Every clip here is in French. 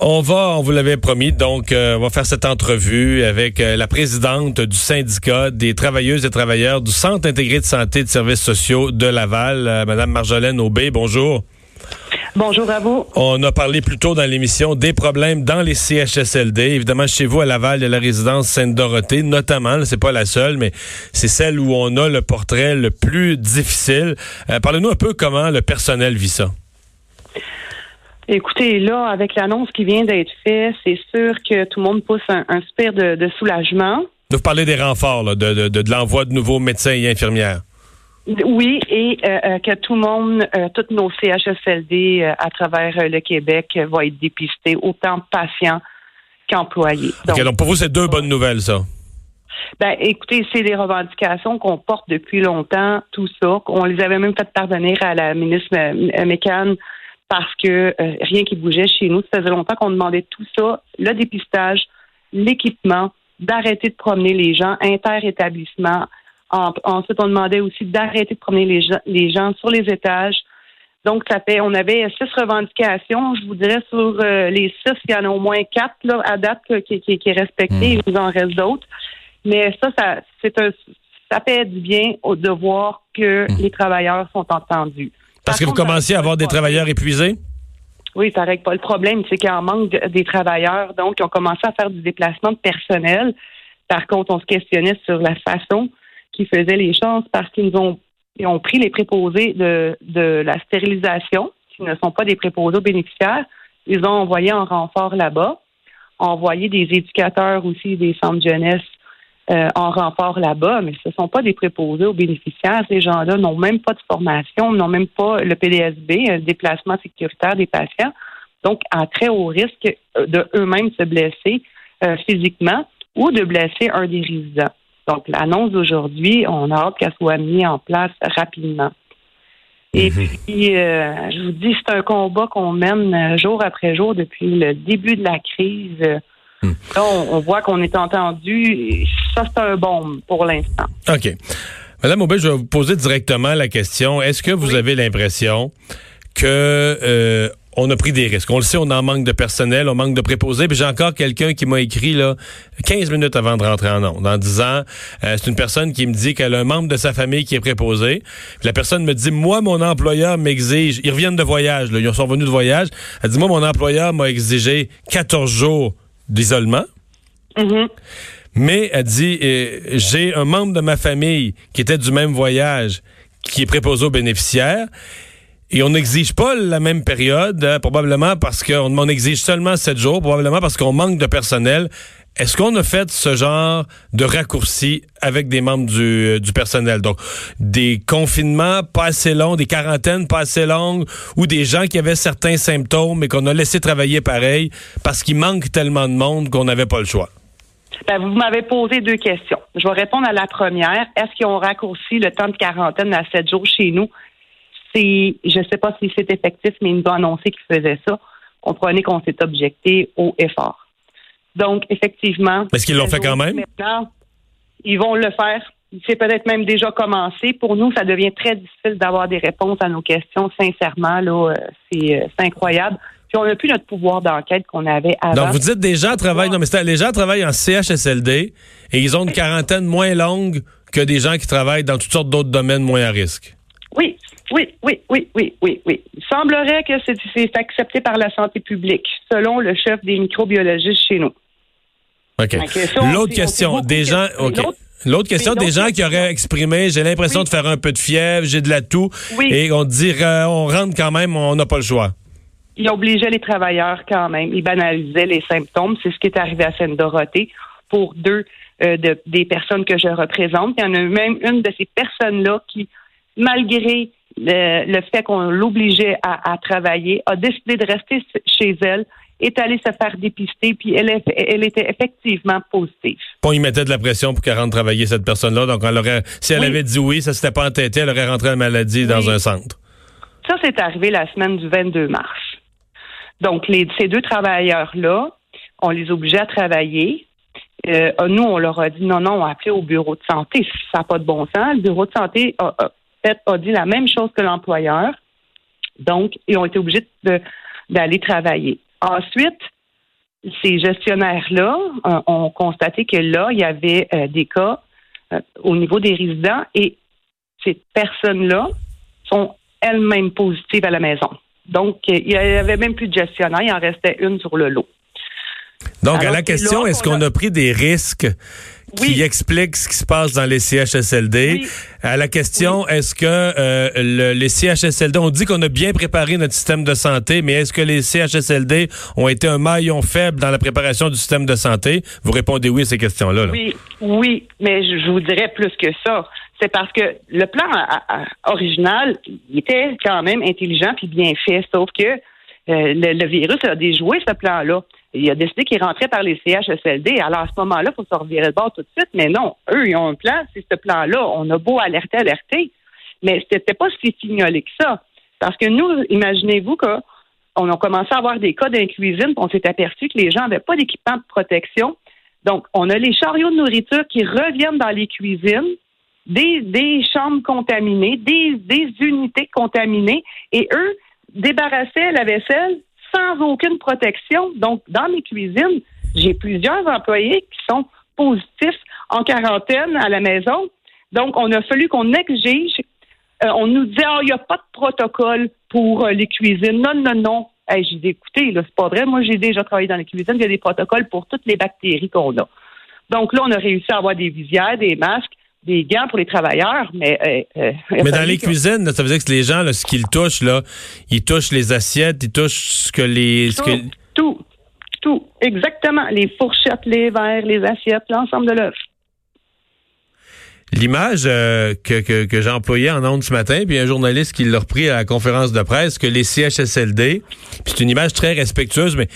On va, on vous l'avait promis, donc euh, on va faire cette entrevue avec euh, la présidente du syndicat des travailleuses et travailleurs du Centre intégré de santé et de services sociaux de Laval, euh, Madame Marjolaine Aubé. Bonjour. Bonjour à vous. On a parlé plus tôt dans l'émission des problèmes dans les CHSLD. Évidemment, chez vous à Laval, il y a la résidence Sainte-Dorothée, notamment. C'est pas la seule, mais c'est celle où on a le portrait le plus difficile. Parlez-nous un peu comment le personnel vit ça. Écoutez, là, avec l'annonce qui vient d'être faite, c'est sûr que tout le monde pousse un, un de, soulagement. Vous parlez des renforts, là, de, de, l'envoi de nouveaux médecins et infirmières. Oui, et euh, euh, que tout le monde, euh, tous nos CHSLD à travers le Québec vont être dépistés, autant patients qu'employés. Donc, donc pour vous, c'est deux bonnes nouvelles, ça. Ben, écoutez, c'est des revendications qu'on porte depuis longtemps, tout ça. On les avait même fait parvenir à la ministre Mécan parce que euh, rien qui bougeait chez nous. Ça faisait longtemps qu'on demandait tout ça, le dépistage, l'équipement, d'arrêter de promener les gens inter-établissements. ensuite, on demandait aussi d'arrêter de promener les gens, les gens sur les étages. Donc, ça fait, on avait six revendications. Je vous dirais sur euh, les six, il y en a au moins quatre là, à date qui, qui, qui est respecté. Hmm. Il nous en reste d'autres. Mais ça, ça, c'est un, ça fait du bien de voir que hmm. les travailleurs sont entendus. Parce que vous commenciez à avoir des travailleurs épuisés? Oui, ça règle pas le problème. C'est qu'il en manque des travailleurs. Donc, ils ont commencé à faire du déplacement de personnel. Par contre, on se questionnait sur la façon qu'ils faisaient les choses parce qu'ils ont, ont pris les préposés de, de la stérilisation, qui ne sont pas des préposés aux bénéficiaires. Ils ont envoyé en renfort là-bas, envoyé des éducateurs aussi des centres de jeunesse euh, en renfort là-bas, mais ce ne sont pas des préposés aux bénéficiaires. Ces gens-là n'ont même pas de formation, n'ont même pas le PDSB, un déplacement sécuritaire des patients, donc à très haut risque euh, de eux-mêmes se blesser euh, physiquement ou de blesser un des résidents. Donc l'annonce d'aujourd'hui, on a hâte qu'elle soit mise en place rapidement. Et mhm. puis, je vous dis, c'est un combat qu'on mène jour après jour depuis le début de la crise. Hmm. Là, on, voit qu'on est entendu. Ça, c'est un bon pour l'instant. OK. Madame Aubin, je vais vous poser directement la question. Est-ce que vous avez l'impression que euh, on a pris des risques? On le sait, on en manque de personnel, on manque de préposés. Puis j'ai encore quelqu'un qui m'a écrit là 15 minutes avant de rentrer en onde en disant euh, c'est une personne qui me dit qu'elle a un membre de sa famille qui est préposé. Puis la personne me dit moi mon employeur m'exige, ils reviennent de voyage là, ils sont venus de voyage. Elle dit moi mon employeur m'a exigé 14 jours d'isolement. Mm-hmm. Mais elle dit, euh, j'ai un membre de ma famille qui était du même voyage, qui est préposé aux bénéficiaires. Et on n'exige pas la même période, hein, probablement parce qu'on on exige seulement sept jours, probablement parce qu'on manque de personnel. Est-ce qu'on a fait ce genre de raccourci avec des membres du, euh, du, personnel? Donc, des confinements pas assez longs, des quarantaines pas assez longues, ou des gens qui avaient certains symptômes et qu'on a laissé travailler pareil parce qu'il manque tellement de monde qu'on n'avait pas le choix? Ben, vous m'avez posé deux questions. Je vais répondre à la première. Est-ce qu'ils ont raccourci le temps de quarantaine à sept jours chez nous? Je ne sais pas si c'est effectif, mais ils nous ont annoncé qu'ils faisaient ça. Comprenez qu'on s'est objecté au effort. Donc, effectivement. Est-ce qu'ils l'ont fait quand même? Maintenant, ils vont le faire. C'est peut-être même déjà commencé. Pour nous, ça devient très difficile d'avoir des réponses à nos questions. Sincèrement, là, euh, euh, c'est, incroyable. Puis on n'a plus notre pouvoir d'enquête qu'on avait avant. Donc vous dites des gens travaillent, non mais les gens travaillent en CHSLD et ils ont une quarantaine moins longue que des gens qui travaillent dans toutes sortes d'autres domaines moins à risque. Oui, oui, oui, oui, oui, oui, oui. Il semblerait que c'est accepté par la santé publique, selon le chef des microbiologistes chez nous. OK. L'autre question, des gens. L'autre question, des gens qui auraient exprimé, j'ai l'impression de faire un peu de fièvre, j'ai de la toux, et on dirait, on rentre quand même, on n'a pas le choix. Il obligeait les travailleurs quand même, il banalisait les symptômes. C'est ce qui est arrivé à Seine-Dorothée pour deux euh, des personnes que je représente. Il y en a même une de ces personnes-là qui, malgré le, fait qu'on l'obligeait à, travailler, a décidé de rester chez elle, est allée se faire dépister, puis elle, elle était effectivement positive. On y mettait de la pression pour qu'elle rentre travailler, cette personne-là. Donc, elle aurait, si elle avait dit oui, ça s'était pas entêté, elle aurait rentré la maladie dans un centre. Ça, c'est arrivé la semaine du 22 mars. Donc, les, ces deux travailleurs-là, on les obligeait à travailler. Euh, nous, on leur a dit non, non, on a appelé au bureau de santé. Ça n'a pas de bon sens. Le bureau de santé a, a dit la même chose que l'employeur. Donc, ils ont été obligés d'aller travailler. Ensuite, ces gestionnaires-là euh, ont constaté que là, il y avait euh, des cas euh, au niveau des résidents et ces personnes-là sont elles-mêmes positives à la maison. Donc, il n'y avait même plus de gestionnaire, il en restait une sur le lot. Donc, à la question, est-ce qu'on a pris des risques qui expliquent ce qui se passe dans les CHSLD? À la question, est-ce que euh, les CHSLD, on dit qu'on a bien préparé notre système de santé, mais est-ce que les CHSLD ont été un maillon faible dans la préparation du système de santé? Vous répondez oui à ces questions-là. Oui, oui, mais je, vous dirais plus que ça. C'est parce que le plan original, il était quand même intelligent puis bien fait, sauf que euh, le, virus a déjoué ce plan-là il a décidé qu'il rentrait par les CHSLD. Alors, à ce moment-là, il faut se revirer de bord tout de suite. Mais non, eux, ils ont un plan. C'est ce plan-là. On a beau alerter, alerter. Mais c'était pas si signalé que ça. Parce que nous, imaginez-vous qu'on a commencé à avoir des cas dans cuisine, on s'est aperçu que les gens n'avaient pas d'équipement de protection. Donc, on a les chariots de nourriture qui reviennent dans les cuisines, des, des chambres contaminées, des, des unités contaminées, et eux débarrassaient la vaisselle sans aucune protection. Donc, dans mes cuisines, j'ai plusieurs employés qui sont positifs en quarantaine à la maison. Donc, on a fallu qu'on exige. Euh, on nous dit, ah, il n'y a pas de protocole pour euh, les cuisines. Non, non, non. j'ai dit, écoutez, c'est pas vrai. Moi, j'ai déjà travaillé dans les cuisines. Il y a des protocoles pour toutes les bactéries qu'on a. Donc là, on a réussi à avoir des visières, des masques, des gants pour les travailleurs, mais... Euh, euh, mais dans les cuisines, ça veut dire que les gens, ce qu'ils touchent, là, ils touchent les assiettes, ils touchent ce que les... Tout, tout, tout, exactement. Les fourchettes, les verres, les assiettes, l'ensemble de l'œuf. L'image euh, que, que, que j'ai employée en ondes ce matin, puis un journaliste qui l'a repris à la conférence de presse, que les CHSLD, puis c'est une image très respectueuse, mais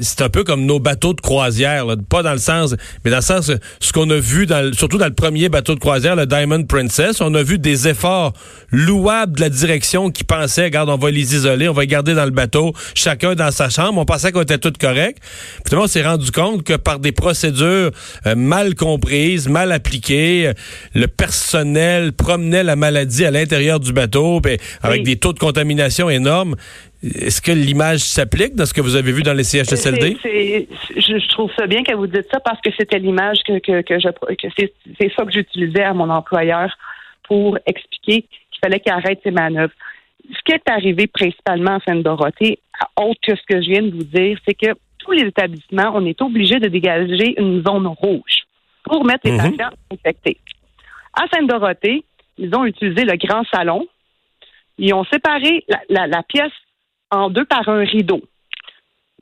c'est un peu comme nos bateaux de croisière, pas dans le sens, mais dans le sens, ce qu'on a vu, dans, surtout dans le premier bateau de croisière, le Diamond Princess, on a vu des efforts louables de la direction qui pensait, regarde, on va les isoler, on va les garder dans le bateau, chacun dans sa chambre. On pensait qu'on était tout correct. Finalement, on s'est rendu compte que par des procédures euh, mal comprises, mal appliquées, le personnel promenait la maladie à l'intérieur du bateau, ben, avec des taux de contamination énormes. Est-ce que l'image s'applique dans ce que vous avez vu dans les CHSLD? je, trouve ça bien que vous dites ça parce que c'était l'image que, que, que, je que c'est ça que j'utilisais à mon employeur pour expliquer qu'il fallait qu'il arrête ses manœuvres. Ce qui est arrivé principalement en Seine-Dorothée, autre que ce que je viens de vous dire, c'est que tous les établissements, on est obligé de dégager une zone rouge pour mettre les mhm. patients infectés. À Seine-Dorothée, ils ont utilisé le grand salon. Ils ont séparé la, la pièce en deux par un rideau.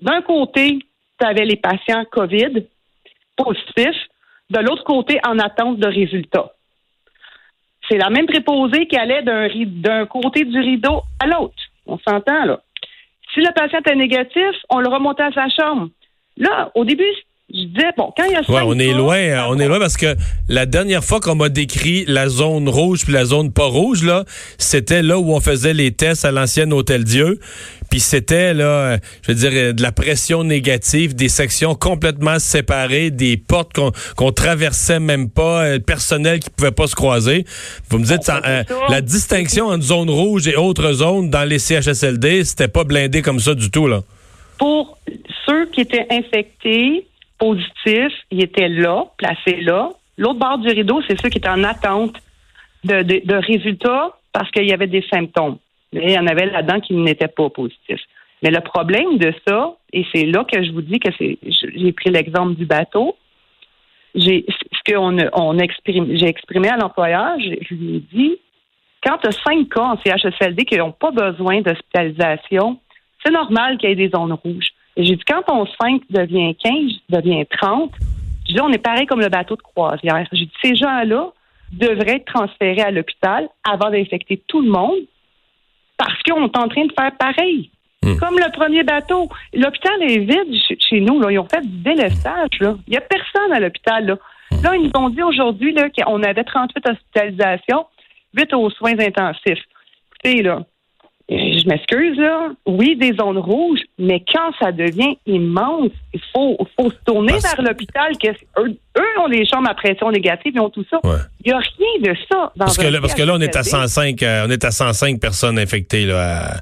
D'un côté, tu avais les patients COVID positifs, de l'autre côté, en attente de résultats. C'est la même préposée qui allait d'un côté du rideau à l'autre. On s'entend, là. Si le patient est négatif, on le remontait à sa chambre. Là, au début, je disais, bon, quand il y a ouais, on est loin, hein, on est loin parce que la dernière fois qu'on m'a décrit la zone rouge puis la zone pas rouge, là, c'était là où on faisait les tests à l'ancienne Hôtel Dieu. Puis c'était là, je veux dire, de la pression négative, des sections complètement séparées, des portes qu'on traversait même pas, euh, personnel qui pouvait pas se croiser. Vous me dites, euh, la distinction entre zone rouge et autres zones dans les CHSLD, c'était pas blindé comme ça du tout là. Pour ceux qui étaient infectés, positifs, ils étaient là, placés là. L'autre bord du rideau, c'est ceux qui étaient en attente de, résultats parce qu'il y avait des symptômes. Mais il y en avait là-dedans qui n'étaient pas positifs. Mais le problème de ça, et c'est là que je vous dis que c'est, j'ai pris l'exemple du bateau. J'ai, ce qu'on on exprime, j'ai exprimé à l'employeur, je, lui ai dit, quand tu as cinq cas en CHSLD qui n'ont pas besoin d'hospitalisation, c'est normal qu'il y ait des zones rouges. J'ai dit, quand ton 5 devient 15, devient 30, je dis, on est pareil comme le bateau de croisière. J'ai dit, ces gens-là devraient être transférés à l'hôpital avant d'infecter tout le monde parce qu'on est en train de faire pareil. Hmm. Comme le premier bateau. L'hôpital est vide chez nous. Là. Ils ont fait du délestage. Là. Il n'y a personne à l'hôpital. Là. Hmm. là, ils nous ont dit aujourd'hui qu'on avait 38 hospitalisations, 8 aux soins intensifs. Écoutez, là, je m'excuse, là. Oui, des zones rouges, mais quand ça devient immense, il faut, faut se tourner vers l'hôpital. Eux, eux, ont des chambres à pression négative, ils ont tout ça. Il n'y a rien de ça dans parce que, là, parce que là, on est à 105, euh, on est à 105 personnes infectées là,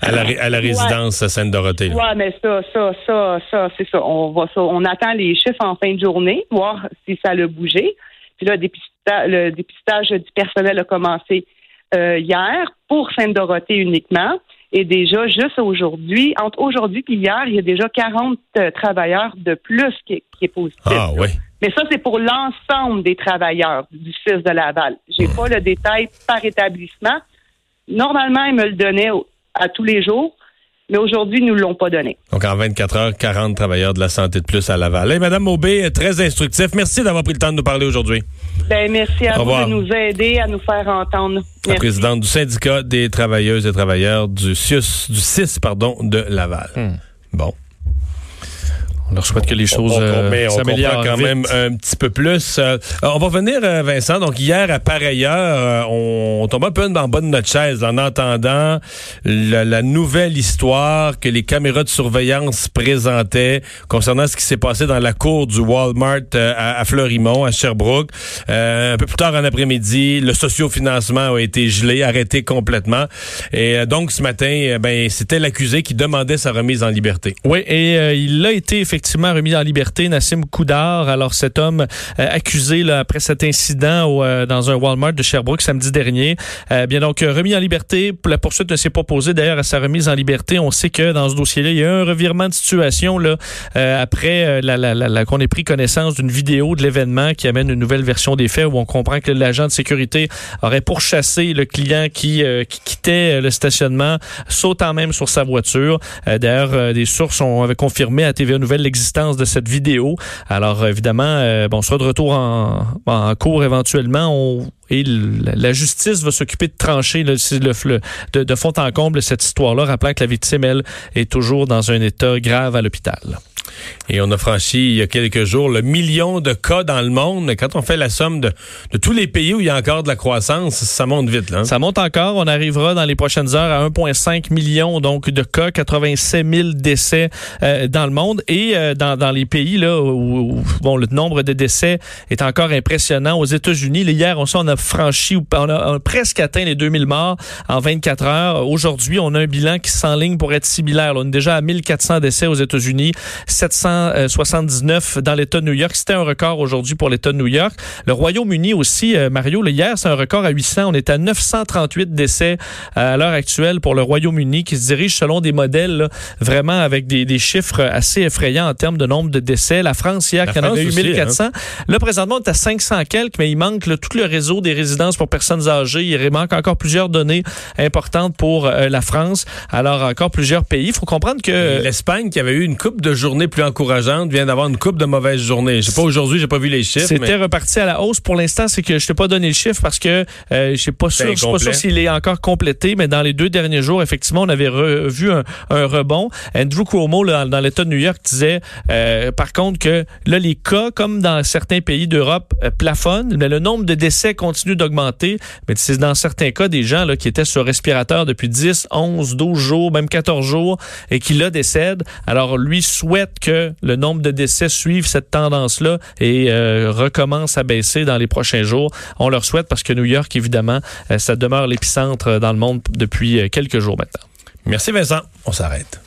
à, la, à la résidence à Sainte-Dorothée. Oui, mais ça, ça, ça, ça, c'est ça. On va ça. On attend les chiffres en fin de journée, voir si ça a bougé. Puis là, le dépistage du personnel a commencé euh, hier pour Sainte-Dorothée uniquement. Et déjà, juste aujourd'hui, entre aujourd'hui et hier, il y a déjà 40 euh, travailleurs de plus qui, est positif. Ah oui. Mais ça, c'est pour l'ensemble des travailleurs du CIS de Laval. J'ai pas le détail par établissement. Normalement, ils me le donnaient à tous les jours mais aujourd'hui, ils nous l'ont pas donné. Donc, en 24 heures, 40 travailleurs de la santé de plus à Laval. Hey, Madame Maubé, très instructif. Merci d'avoir pris le temps de nous parler aujourd'hui. Ben, merci à vous de nous aider, à nous faire entendre. La présidente du syndicat des travailleuses et travailleurs du CIUS, du CIS, pardon, de Laval. Hmm. On leur souhaite que les choses euh, s'améliorent quand même un petit peu plus. Euh, on va venir, euh, Vincent. Donc hier, à pareille heure, on, tombe un peu dans le bas de notre chaise en entendant la, nouvelle histoire que les caméras de surveillance présentaient concernant ce qui s'est passé dans la cour du Walmart à, Fleurimont, à Sherbrooke. un peu plus tard en après-midi, le sociofinancement a été gelé, arrêté complètement. Et donc ce matin, ben c'était l'accusé qui demandait sa remise en liberté. Oui, et il a été effectivement effectivement remis en liberté Nassim Koudar. Alors cet homme euh, accusé là, après cet incident euh, dans un Walmart de Sherbrooke samedi dernier, euh, bien donc remis en liberté. La poursuite ne s'est pas posée d'ailleurs à sa remise en liberté. On sait que dans ce dossier-là, il y a un revirement de situation là après la, la, la, qu'on ait pris connaissance d'une vidéo de l'événement qui amène une nouvelle version des faits où on comprend que l'agent de sécurité aurait pourchassé le client qui, qui quittait le stationnement, sautant même sur sa voiture. d'ailleurs, des sources ont avait confirmé à TVA Nouvelle l'existence de cette vidéo. Alors évidemment, euh, on sera de retour en, cours éventuellement. Et la justice va s'occuper de trancher le, le, de, de fond en comble cette histoire-là, rappelant que la victime, elle, est toujours dans un état grave à l'hôpital. Et on a franchi il y a quelques jours le million de cas dans le monde. Quand on fait la somme de, tous les pays où il y a encore de la croissance, ça monte vite. Là, hein? Ça monte encore. On arrivera dans les prochaines heures à 1,5 million donc de cas, 87 000 décès euh, dans le monde. Et euh, dans, dans, les pays là où, bon, le nombre de décès est encore impressionnant. Aux États-Unis, hier, on, on a franchi, on a, presque atteint les 2000 morts en 24 heures. Aujourd'hui, on a un bilan qui s'enligne pour être similaire. on est déjà à 1400 décès aux États-Unis. 779 dans l'État de New York. C'était un record aujourd'hui pour l'État de New York. Le Royaume-Uni aussi, euh, Mario, le hier, c'est un record à 800. On est à 938 décès euh, à l'heure actuelle pour le Royaume-Uni qui se dirige selon des modèles vraiment avec des, des, chiffres assez effrayants en termes de nombre de décès. La France, hier, qui en avait eu 1400. Hein. Là, présentement, on est à 500 quelques, mais il manque tout le réseau des résidences pour personnes âgées. Il manque encore plusieurs données importantes pour euh, la France. Alors, encore plusieurs pays. Il faut comprendre que... L'Espagne, qui avait eu une coupe de journée plus encourageante vient d'avoir une coupe de mauvaises journées. Je sais pas aujourd'hui, j'ai pas vu les chiffres. C'était reparti à la hausse. Pour l'instant, c'est que je t'ai pas donné le chiffre parce que euh, je sais pas sûr, je suis pas sûr s'il est encore complété, mais dans les deux derniers jours, effectivement, on avait vu un, rebond. Andrew Cuomo dans l'État de New York disait, euh, par contre, que là les cas, comme dans certains pays d'Europe, euh, plafonnent, mais le nombre de décès continue d'augmenter. Mais c'est dans certains cas des gens là qui étaient sur respirateur depuis 10, 11, 12 jours, même 14 jours, et qui là décèdent. Alors lui souhaite que le nombre de décès suive cette tendance-là et euh, recommence à baisser dans les prochains jours. On leur souhaite parce que New York, évidemment, euh, ça demeure l'épicentre dans le monde depuis euh, quelques jours maintenant. Merci Vincent. On s'arrête.